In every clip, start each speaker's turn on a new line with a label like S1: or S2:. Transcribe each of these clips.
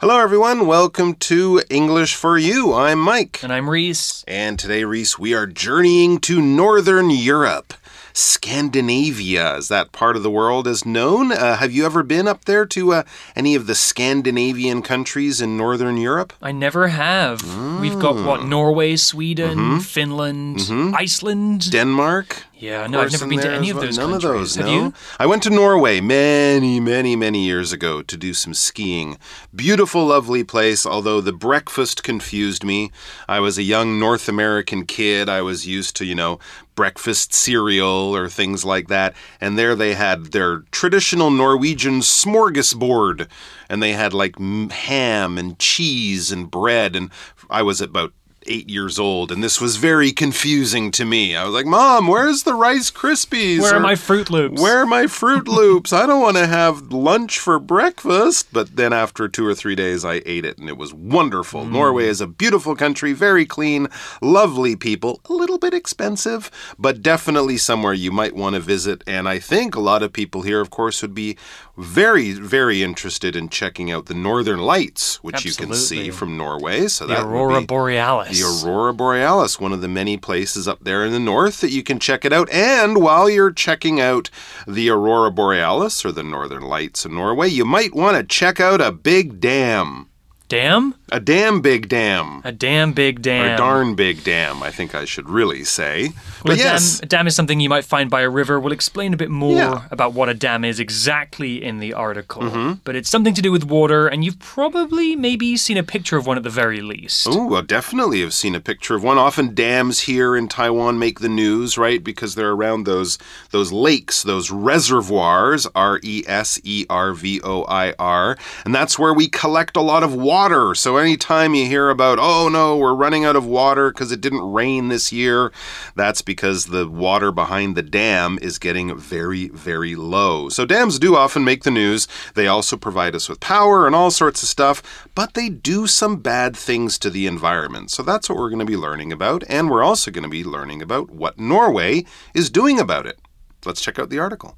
S1: Hello, everyone. Welcome to English for You. I'm Mike.
S2: And I'm Reese.
S1: And today, Reese, we are journeying to Northern Europe. Scandinavia, as that part of the world is known. Uh, have you ever been up there to uh, any of the Scandinavian countries in Northern Europe?
S2: I never have. Mm. We've got what? Norway, Sweden, mm -hmm. Finland, mm -hmm. Iceland,
S1: Denmark.
S2: Yeah, no, I've never been to any of those.
S1: None
S2: countries.
S1: of those.
S2: Have
S1: no.
S2: You?
S1: I went to Norway many, many, many years ago to do some skiing. Beautiful, lovely place. Although the breakfast confused me. I was a young North American kid. I was used to, you know, breakfast cereal or things like that. And there they had their traditional Norwegian smorgasbord. And they had like ham and cheese and bread. And I was about eight years old, and this was very confusing to me. I was like, Mom, where's the Rice Krispies?
S2: Where are my Froot Loops?
S1: Where are my Froot Loops? I don't want to have lunch for breakfast. But then after two or three days, I ate it, and it was wonderful. Mm. Norway is a beautiful country, very clean, lovely people, a little bit expensive, but definitely somewhere you might want to visit. And I think a lot of people here, of course, would be very, very interested in checking out the Northern Lights, which
S2: Absolutely.
S1: you can see from Norway. So
S2: the
S1: that
S2: Aurora Borealis.
S1: The Aurora Borealis, one of the many places up there in the north that you can check it out. And while you're checking out the Aurora Borealis or the Northern Lights in Norway, you might want to check out a big dam.
S2: Dam?
S1: A damn big dam.
S2: A damn big dam.
S1: Or a darn big dam, I think I should really say.
S2: Well,
S1: but
S2: a,
S1: yes.
S2: dam, a dam is something you might find by a river. We'll explain a bit more
S1: Yeah.
S2: about what a dam is exactly in the article.
S1: Mm-hmm.
S2: But it's something to do with water, and you've probably maybe seen a picture of one at the very least.
S1: Oh, well, definitely have seen a picture of one. Often dams here in Taiwan make the news, right? Because they're around those those lakes, those reservoirs, R E S E R V O I R, and that's where we collect a lot of water. So anytime you hear about, oh no, we're running out of water because it didn't rain this year, that's because the water behind the dam is getting very, very low. So dams do often make the news. They also provide us with power and all sorts of stuff, but they do some bad things to the environment. So that's what we're going to be learning about, and we're also going to be learning about what Norway is doing about it. Let's check out the article.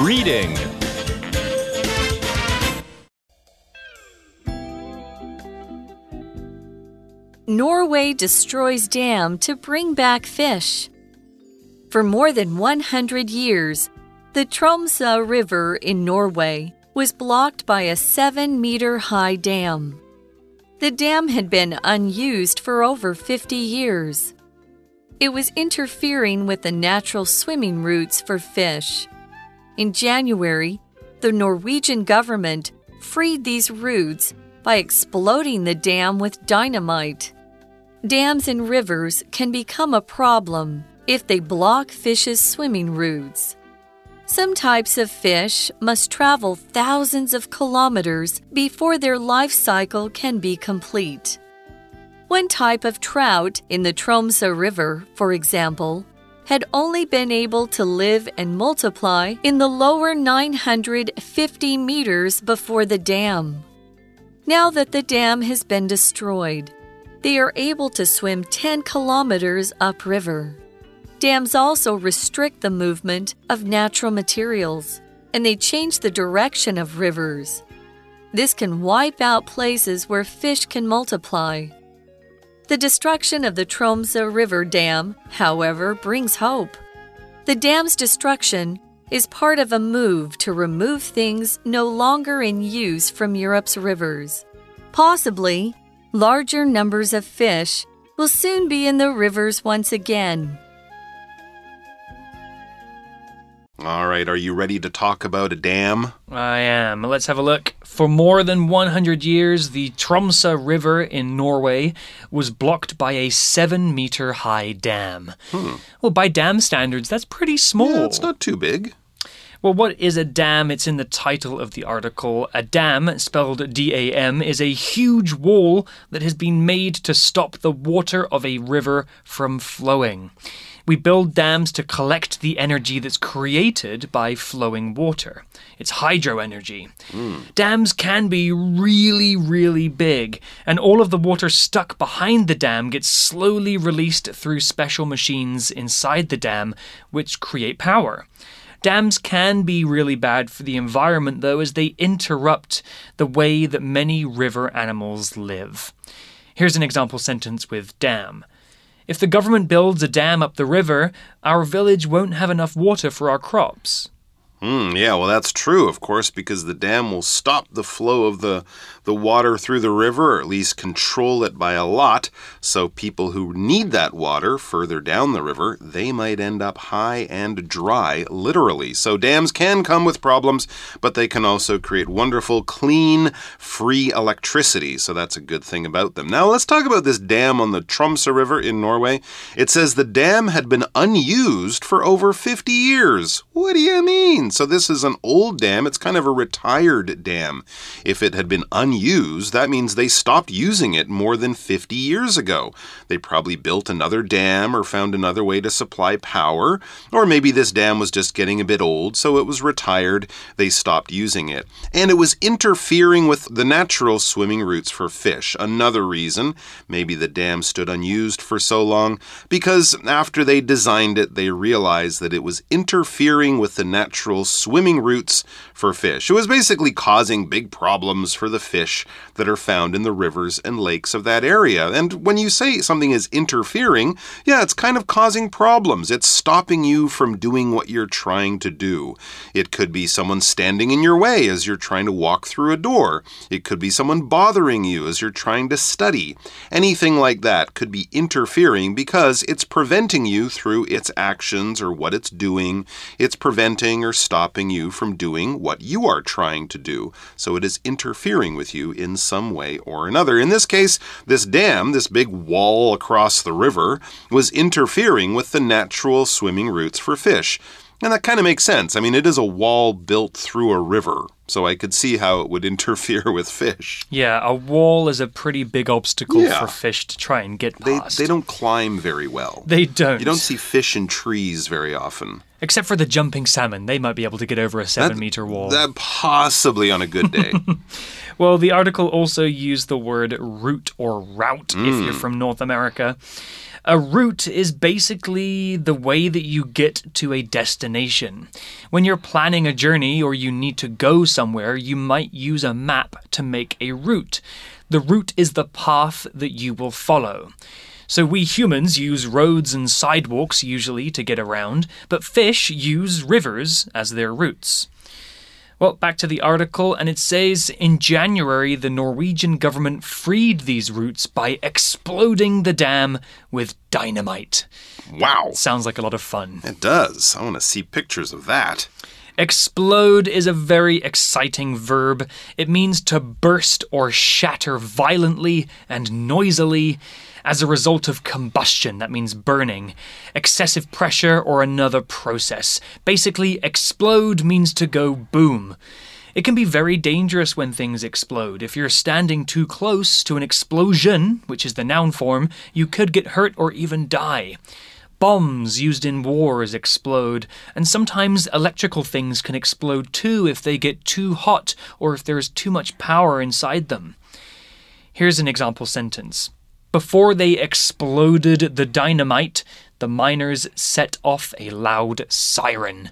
S3: Reading
S4: Norway destroys dam to bring back fish. For more than 100 years, the Tromsa River in Norway was blocked by a 7 meter high dam. The dam had been unused for over 50 years. It was interfering with the natural swimming routes for fish. In January, the Norwegian government freed these routes by exploding the dam with dynamite. Dams and rivers can become a problem if they block fish's swimming routes. Some types of fish must travel thousands of kilometers before their life cycle can be complete. One type of trout in the Tromsa River, for example, had only been able to live and multiply in the lower 950 meters before the dam. Now that the dam has been destroyed, they are able to swim 10 kilometers upriver. Dams also restrict the movement of natural materials, and they change the direction of rivers. This can wipe out places where fish can multiply. The destruction of the Tromsa River Dam, however, brings hope. The dam's destruction is part of a move to remove things no longer in use from Europe's rivers. Possibly, larger numbers of fish will soon be in the rivers once again.
S1: All right, are you ready to talk about a dam?
S2: I am. Let's have a look. For more than 100 years, the Tromsa River in Norway was blocked by a 7 meter high dam. Hmm. Well, by dam standards, that's pretty small.
S1: Yeah, it's not too big.
S2: Well, what is a dam? It's in the title of the article. A dam, spelled D A M, is a huge wall that has been made to stop the water of a river from flowing. We build dams to collect the energy that's created by flowing water. It's hydro energy. Hmm. Dams can be really, really big, and all of the water stuck behind the dam gets slowly released through special machines inside the dam, which create power. Dams can be really bad for the environment, though, as they interrupt the way that many river animals live. Here's an example sentence with dam. If the government builds a dam up the river, our village won't have enough water for our crops.
S1: Mm, yeah, well, that's true, of course, because the dam will stop the flow of the, the water through the river, or at least control it by a lot. So people who need that water further down the river, they might end up high and dry, literally. So dams can come with problems, but they can also create wonderful, clean, free electricity. So that's a good thing about them. Now let's talk about this dam on the Tromsa River in Norway. It says the dam had been unused for over 50 years. What do you mean? So this is an old dam. It's kind of a retired dam. If it had been unused, that means they stopped using it more than 50 years ago. They probably built another dam or found another way to supply power, or maybe this dam was just getting a bit old, so it was retired. They stopped using it. And it was interfering with the natural swimming routes for fish. Another reason, maybe the dam stood unused for so long, because after they designed it, they realized that it was interfering with the natural swimming routes for fish. It was basically causing big problems for the fish that are found in the rivers and lakes of that area. And when you say something is interfering, yeah, it's kind of causing problems. It's stopping you from doing what you're trying to do. It could be someone standing in your way as you're trying to walk through a door. It could be someone bothering you as you're trying to study. Anything like that could be interfering because it's preventing you through its actions or what it's doing. It's preventing or stopping you from doing what you are trying to do. So it is interfering with you in some way or another. In this case, this dam, this big wall across the river, was interfering with the natural swimming routes for fish. And that kind of makes sense. I mean, it is a wall built through a river, so I could see how it would interfere with fish.
S2: Yeah, a wall is a pretty big obstacle
S1: Yeah.
S2: for fish to try and get past.
S1: they don't climb very well.
S2: They don't.
S1: You don't see fish in trees very often.
S2: Except for the jumping salmon. They might be able to get over a seven
S1: That-
S2: meter wall.
S1: That possibly on a good day.
S2: Well, the article also used the word route or route if you're mm. from North America. A route is basically the way that you get to a destination. When you're planning a journey or you need to go somewhere, you might use a map to make a route. The route is the path that you will follow. So we humans use roads and sidewalks usually to get around, but fish use rivers as their routes. Well, back to the article, and it says in January the Norwegian government freed these routes by exploding the dam with dynamite.
S1: wow.
S2: Sounds like a lot of fun.
S1: It does. I want to see pictures of that.
S2: Explode is a very exciting verb. It means to burst or shatter violently and noisily as a result of combustion. That means burning, excessive pressure, or another process. Basically, explode means to go boom. It can be very dangerous when things explode. If you're standing too close to an explosion, which is the noun form, you could get hurt or even die. Bombs used in wars explode, and sometimes electrical things can explode too if they get too hot or if there is too much power inside them. Here's an example sentence. Before they exploded the dynamite, the miners set off a loud siren.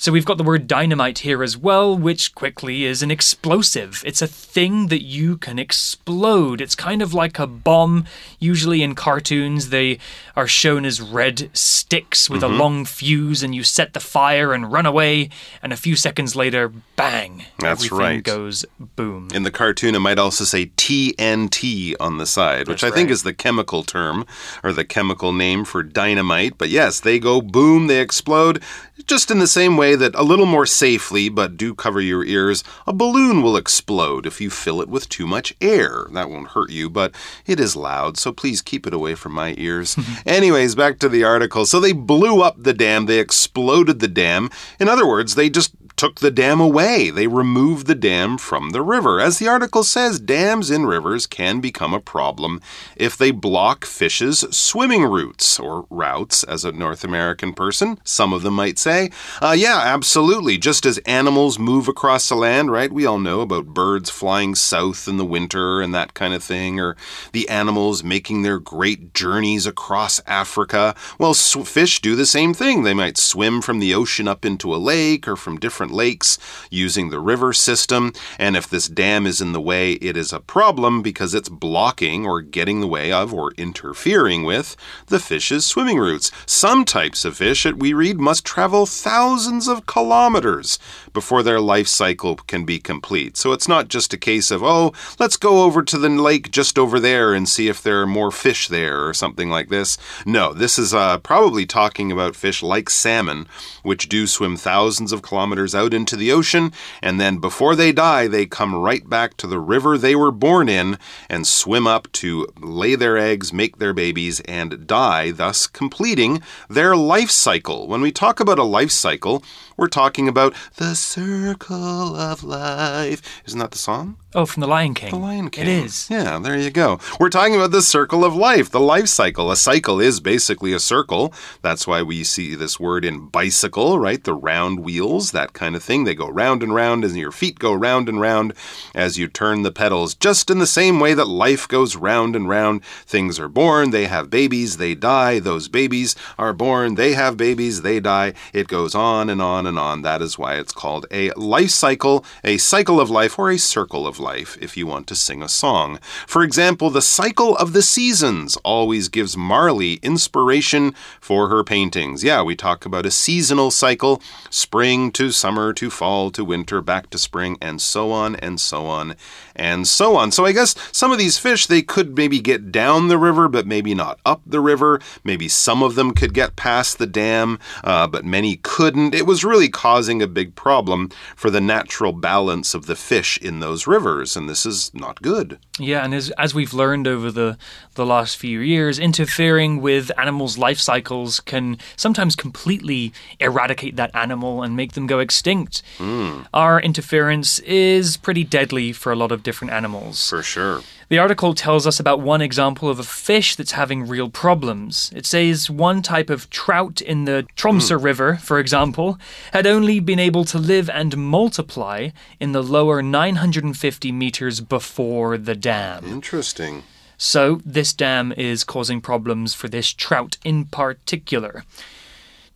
S2: So we've got the word dynamite here as well, which quickly is an explosive. It's a thing that you can explode. It's kind of like a bomb. Usually in cartoons, they are shown as red sticks with a mm-hmm. long fuse, and you set the fire and run away, and a few seconds later, bang.
S1: That's
S2: everything
S1: right.
S2: goes boom.
S1: In the cartoon, it might also say TNT on the side, which
S2: That's
S1: I think is the chemical term or the chemical name for dynamite. But yes, they go boom, they explode, just in the same way that a little more safely, but do cover your ears, a balloon will explode if you fill it with too much air. That won't hurt you, but it is loud, so please keep it away from my ears. Anyways, back to the article. So they blew up the dam, they exploded the dam. In other words, they just took the dam away. They removed the dam from the river. As the article says, dams in rivers can become a problem if they block fish's swimming routes or routes, as a North American person, some of them might say. Uh, yeah, absolutely. Just as animals move across the land, right? We all know about birds flying south in the winter and that kind of thing, or the animals making their great journeys across Africa. Well, fish do the same thing. They might swim from the ocean up into a lake or from different lakes using the river system. And if this dam is in the way, it is a problem because it's blocking or getting the way of or interfering with the fish's swimming routes. Some types of fish, we read, must travel thousands of kilometers before their life cycle can be complete. So it's not just a case of, oh, let's go over to the lake just over there and see if there are more fish there or something like this. No, this is uh, probably talking about fish like salmon, which do swim thousands of kilometers out into the ocean, and then before they die, they come right back to the river they were born in and swim up to lay their eggs, make their babies, and die, thus completing their life cycle. When we talk about a life cycle, we're talking about the circle of life. Isn't that the song?
S2: Oh, from The Lion King.
S1: The Lion King.
S2: It is.
S1: Yeah, there you go. We're talking about the circle of life, the life cycle. A cycle is basically a circle. That's why we see this word in bicycle, right? The round wheels, that kind of thing. They go round and round, and your feet go round and round as you turn the pedals, just in the same way that life goes round and round. Things are born, they have babies, they die. Those babies are born, they have babies, they die. It goes on and on and on. That is why it's called a life cycle, a cycle of life, or a circle of life if you want to sing a song. For example, the cycle of the seasons always gives Marley inspiration for her paintings. Yeah, we talk about a seasonal cycle spring to summer to fall to winter, back to spring, and so on and so on and so on. So I guess some of these fish, they could maybe get down the river, but maybe not up the river. Maybe some of them could get past the dam, uh, but many couldn't. It was really causing a big problem for the natural balance of the fish in those rivers, and this is not good.
S2: Yeah, and as, as we've learned over the, the last few years, interfering with animals' life cycles can sometimes completely eradicate that animal and make them go extinct.
S1: Mm.
S2: Our interference is pretty deadly for a lot of different animals.
S1: For sure.
S2: The article tells us about one example of a fish that's having real problems. It says one type of trout in the Tromsa mm. River, for example, had only been able to live and multiply in the lower 950 meters before the dam.
S1: Interesting.
S2: So, this dam is causing problems for this trout in particular.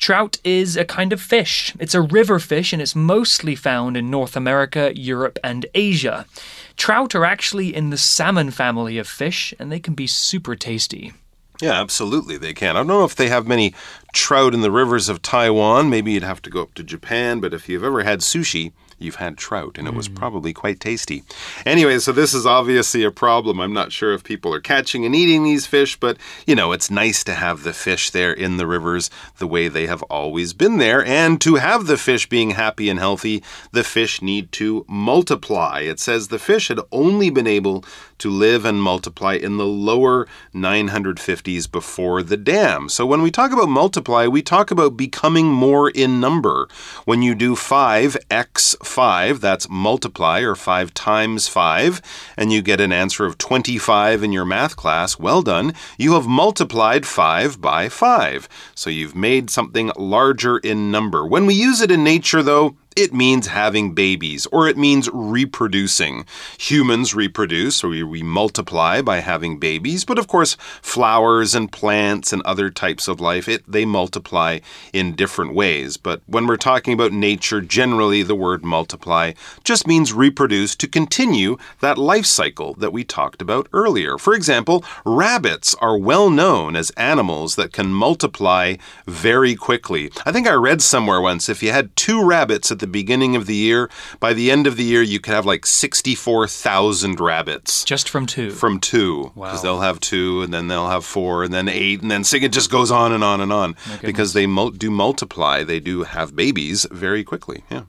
S2: Trout is a kind of fish. It's a river fish and it's mostly found in North America, Europe, and Asia. Trout are actually in the salmon family of fish and they can be super tasty.
S1: Yeah, absolutely, they can. I don't know if they have many trout in the rivers of Taiwan. Maybe you'd have to go up to Japan, but if you've ever had sushi, you've had trout, and it was mm. probably quite tasty. Anyway, so this is obviously a problem. I'm not sure if people are catching and eating these fish, but you know, it's nice to have the fish there in the rivers the way they have always been there. And to have the fish being happy and healthy, the fish need to multiply. It says the fish had only been able to live and multiply in the lower 950s before the dam. So when we talk about multiply, we talk about becoming more in number. When you do 5x 5, that's multiply or 5 times 5, and you get an answer of 25 in your math class, well done. You have multiplied 5 by 5. So you've made something larger in number. When we use it in nature, though, it means having babies or it means reproducing. Humans reproduce or we, multiply by having babies, but of course, flowers and plants and other types of life, it, they multiply in different ways. But when we're talking about nature, generally the word multiply just means reproduce to continue that life cycle that we talked about earlier. For example, rabbits are well known as animals that can multiply very quickly. I think I read somewhere once if you had two rabbits at the beginning of the year. By the end of the year, you could have like 64,000 rabbits.
S2: Just from two?
S1: From two. Because wow. they'll have two, and then they'll have four, and then eight, and then six. It just goes on and on and on. Because they mul do multiply. They do have babies very quickly. Yeah.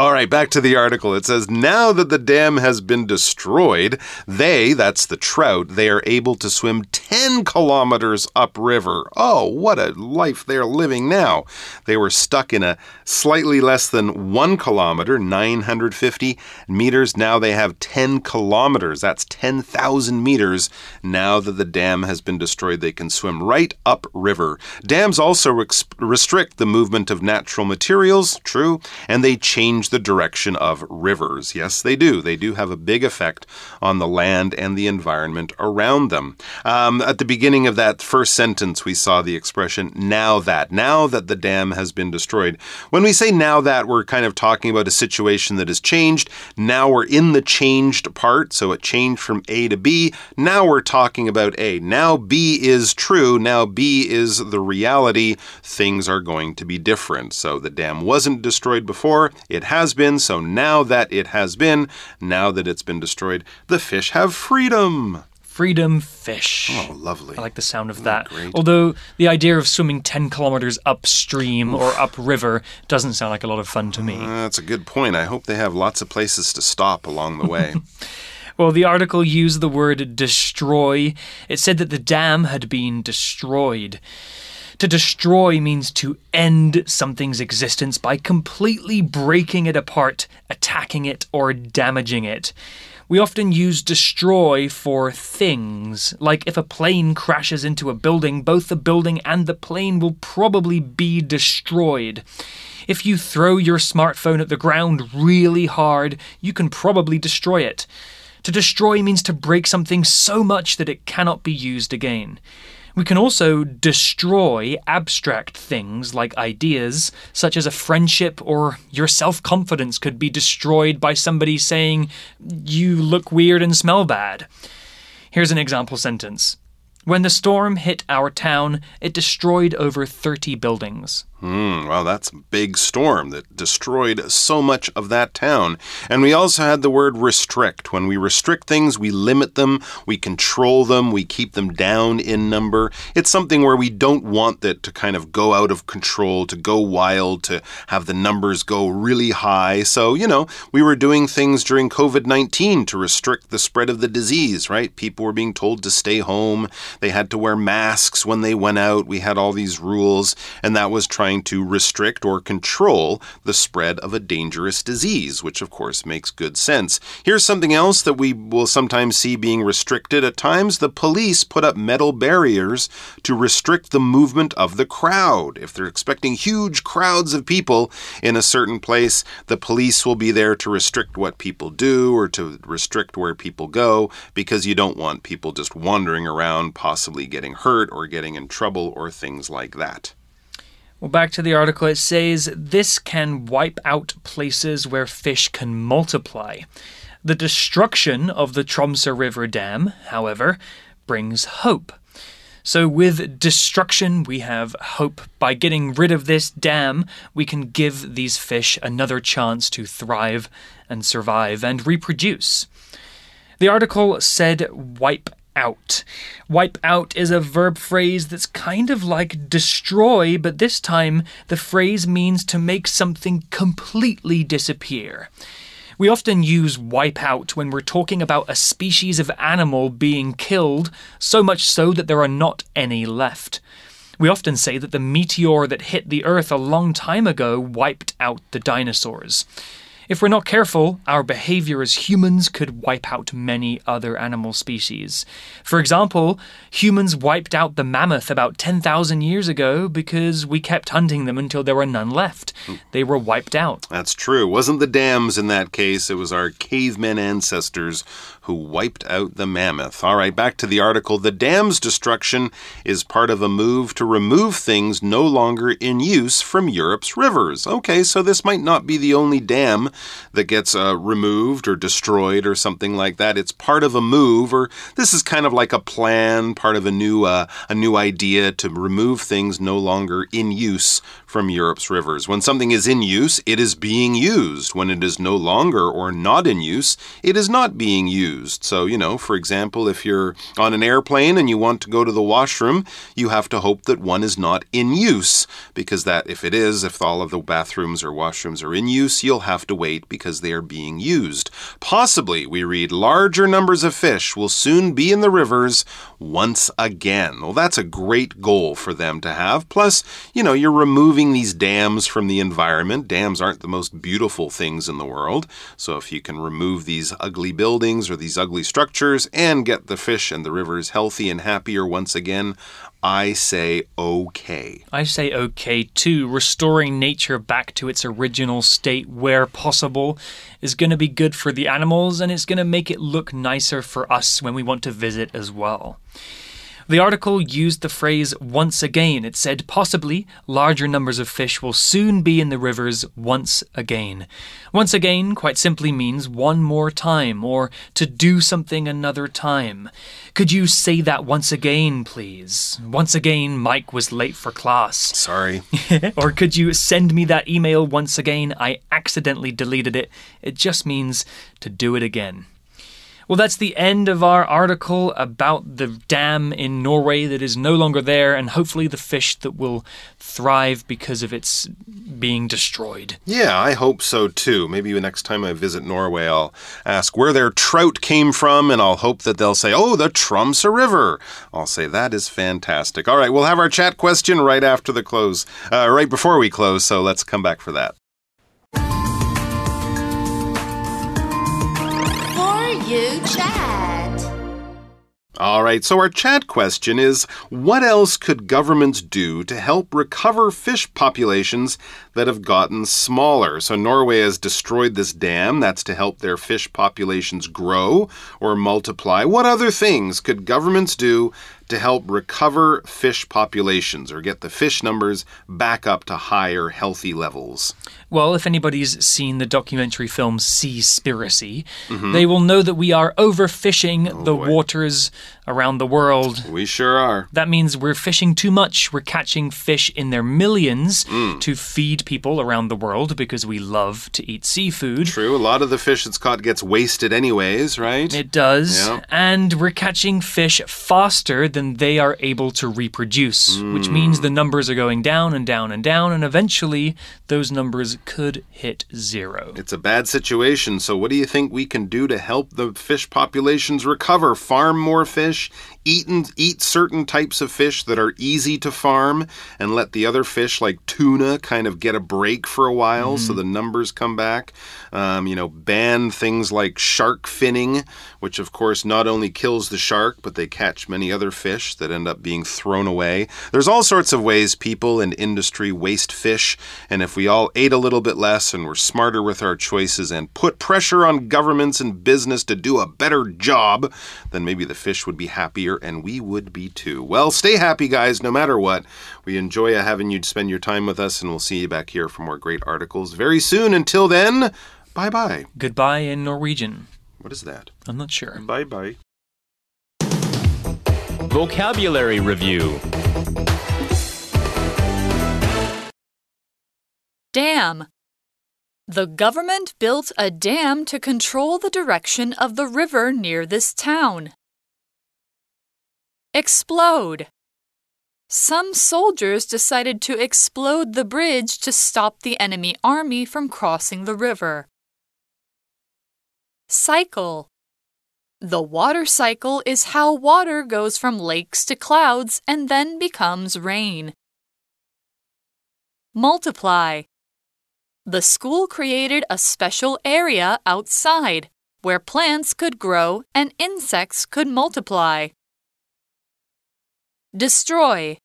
S1: All right, back to the article. It says now that the dam has been destroyed, they, that's the trout, they are able to swim 10 kilometers upriver. Oh, what a life they're living now. They were stuck in a slightly less than 1 kilometer, 950 meters. Now they have 10 kilometers. That's 10,000 meters. Now that the dam has been destroyed, they can swim right upriver. Dams also restrict the movement of natural materials, true, and they change the direction of rivers. Yes, they do. They do have a big effect on the land and the environment around them. Um, at the beginning of that first sentence, we saw the expression now that. Now that the dam has been destroyed. When we say now that, we're kind of talking about a situation that has changed. Now we're in the changed part, so it changed from A to B. Now we're talking about A. Now B is true. Now B is the reality. Things are going to be different. So the dam wasn't destroyed before, it has been, so now that it has been, now that it's been destroyed, the fish have freedom.
S2: Freedom fish.
S1: Oh, lovely.
S2: I like the sound of that. Oh, Although the idea of swimming 10 kilometers upstream Oof. or upriver doesn't sound like a lot of fun to me.
S1: Uh, that's a good point. I hope they have lots of places to stop along the way.
S2: Well, the article used the word destroy. It said that the dam had been destroyed. To destroy means to end something's existence by completely breaking it apart, attacking it, or damaging it. We often use destroy for things. Like if a plane crashes into a building, both the building and the plane will probably be destroyed. If you throw your smartphone at the ground really hard, you can probably destroy it. To destroy means to break something so much that it cannot be used again. We can also destroy abstract things like ideas, such as a friendship or your self confidence could be destroyed by somebody saying, You look weird and smell bad. Here's an example sentence When the storm hit our town, it destroyed over 30 buildings.
S1: Hmm, well, that's a big storm that destroyed so much of that town. And we also had the word restrict. When we restrict things, we limit them, we control them, we keep them down in number. It's something where we don't want that to kind of go out of control, to go wild, to have the numbers go really high. So, you know, we were doing things during COVID 19 to restrict the spread of the disease, right? People were being told to stay home, they had to wear masks when they went out. We had all these rules, and that was trying trying to restrict or control the spread of a dangerous disease, which of course makes good sense. Here's something else that we will sometimes see being restricted at times. The police put up metal barriers to restrict the movement of the crowd. If they're expecting huge crowds of people in a certain place, the police will be there to restrict what people do or to restrict where people go because you don't want people just wandering around, possibly getting hurt or getting in trouble or things like that.
S2: Well, back to the article, it says this can wipe out places where fish can multiply. The destruction of the Tromsa River Dam, however, brings hope. So, with destruction, we have hope. By getting rid of this dam, we can give these fish another chance to thrive and survive and reproduce. The article said wipe out. Wipe out is a verb phrase that's kind of like destroy, but this time the phrase means to make something completely disappear. We often use wipe out when we're talking about a species of animal being killed, so much so that there are not any left. We often say that the meteor that hit the Earth a long time ago wiped out the dinosaurs. If we're not careful, our behavior as humans could wipe out many other animal species. For example, humans wiped out the mammoth about 10,000 years ago because we kept hunting them until there were none left. They were wiped out.
S1: That's true. It wasn't the dams in that case, it was our cavemen ancestors who wiped out the mammoth. All right, back to the article. The dam's destruction is part of a move to remove things no longer in use from Europe's rivers. Okay, so this might not be the only dam that gets uh, removed or destroyed or something like that. It's part of a move, or this is kind of like a plan, part of a new uh, a new idea to remove things no longer in use from Europe's rivers. When something is in use, it is being used. When it is no longer or not in use, it is not being used. So, you know, for example, if you're on an airplane and you want to go to the washroom, you have to hope that one is not in use, because that, if it is, if all of the bathrooms or washrooms are in use, you'll have to wait because they are being used. Possibly, we read, larger numbers of fish will soon be in the rivers once again. Well, that's a great goal for them to have. Plus, you know, you're removing these dams from the environment. Dams aren't the most beautiful things in the world. So if you can remove these ugly buildings or these ugly structures and get the fish and the rivers healthy and happier once again, I say okay.
S2: I say okay too. Restoring nature back to its original state where possible is going to be good for the animals and it's going to make it look nicer for us when we want to visit as well. The article used the phrase once again. It said possibly larger numbers of fish will soon be in the rivers once again. Once again quite simply means one more time or to do something another time. Could you say that once again, please? Once again, Mike was late for class.
S1: Sorry.
S2: or could you send me that email once again? I accidentally deleted it. It just means to do it again. Well, that's the end of our article about the dam in Norway that is no longer there, and hopefully the fish that will thrive because of its being destroyed.
S1: Yeah, I hope so too. Maybe the next time I visit Norway, I'll ask where their trout came from, and I'll hope that they'll say, oh, the Tromsa River. I'll say, that is fantastic. All right, we'll have our chat question right after the close, uh, right before we close, so let's come back for that.
S3: You chat.
S1: All right, so our chat question is What else could governments do to help recover fish populations that have gotten smaller? So, Norway has destroyed this dam. That's to help their fish populations grow or multiply. What other things could governments do to help recover fish populations or get the fish numbers back up to higher, healthy levels?
S2: Well, if anybody's seen the documentary film Seaspiracy, mm -hmm. they will know that we are overfishing oh, the boy. waters around the world.
S1: We sure are.
S2: That means we're fishing too much. We're catching fish in their millions mm. to feed people around the world because we love to eat seafood.
S1: True. A lot of the fish that's caught gets wasted, anyways, right?
S2: It does. Yeah. And we're catching fish faster than they are able to reproduce, mm. which means the numbers are going down and down and down, and eventually those numbers could hit zero.
S1: It's a bad situation. So, what do you think we can do to help the fish populations recover? Farm more fish? Fish, eat, and, eat certain types of fish that are easy to farm, and let the other fish, like tuna, kind of get a break for a while mm. so the numbers come back. Um, you know, ban things like shark finning, which of course not only kills the shark, but they catch many other fish that end up being thrown away. There's all sorts of ways people and industry waste fish, and if we all ate a little bit less and were smarter with our choices and put pressure on governments and business to do a better job, then maybe the fish would be happier and we would be too. Well, stay happy, guys, no matter what. We enjoy having you spend your time with us, and we'll see you back here for more great articles very soon. Until then, bye bye.
S2: Goodbye in Norwegian.
S1: What is that?
S2: I'm not sure.
S1: Bye bye.
S5: Vocabulary Review
S6: Dam. The government built a dam to control the direction of the river near this town. Explode. Some soldiers decided to explode the bridge to stop the enemy army from crossing the river. Cycle. The water cycle is how water goes from lakes to clouds and then becomes rain. Multiply. The school created a special area outside where plants could grow and insects could multiply. Destroy.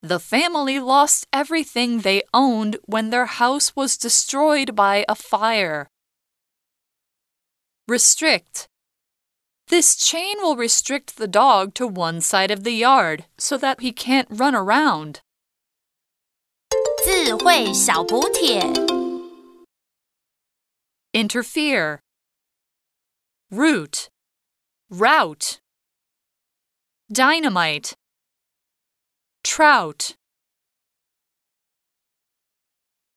S6: The family lost everything they owned when their house was destroyed by a fire. Restrict. This chain will restrict the dog to one side of the yard so that he can't run around. Interfere. Root. Route. Dynamite trout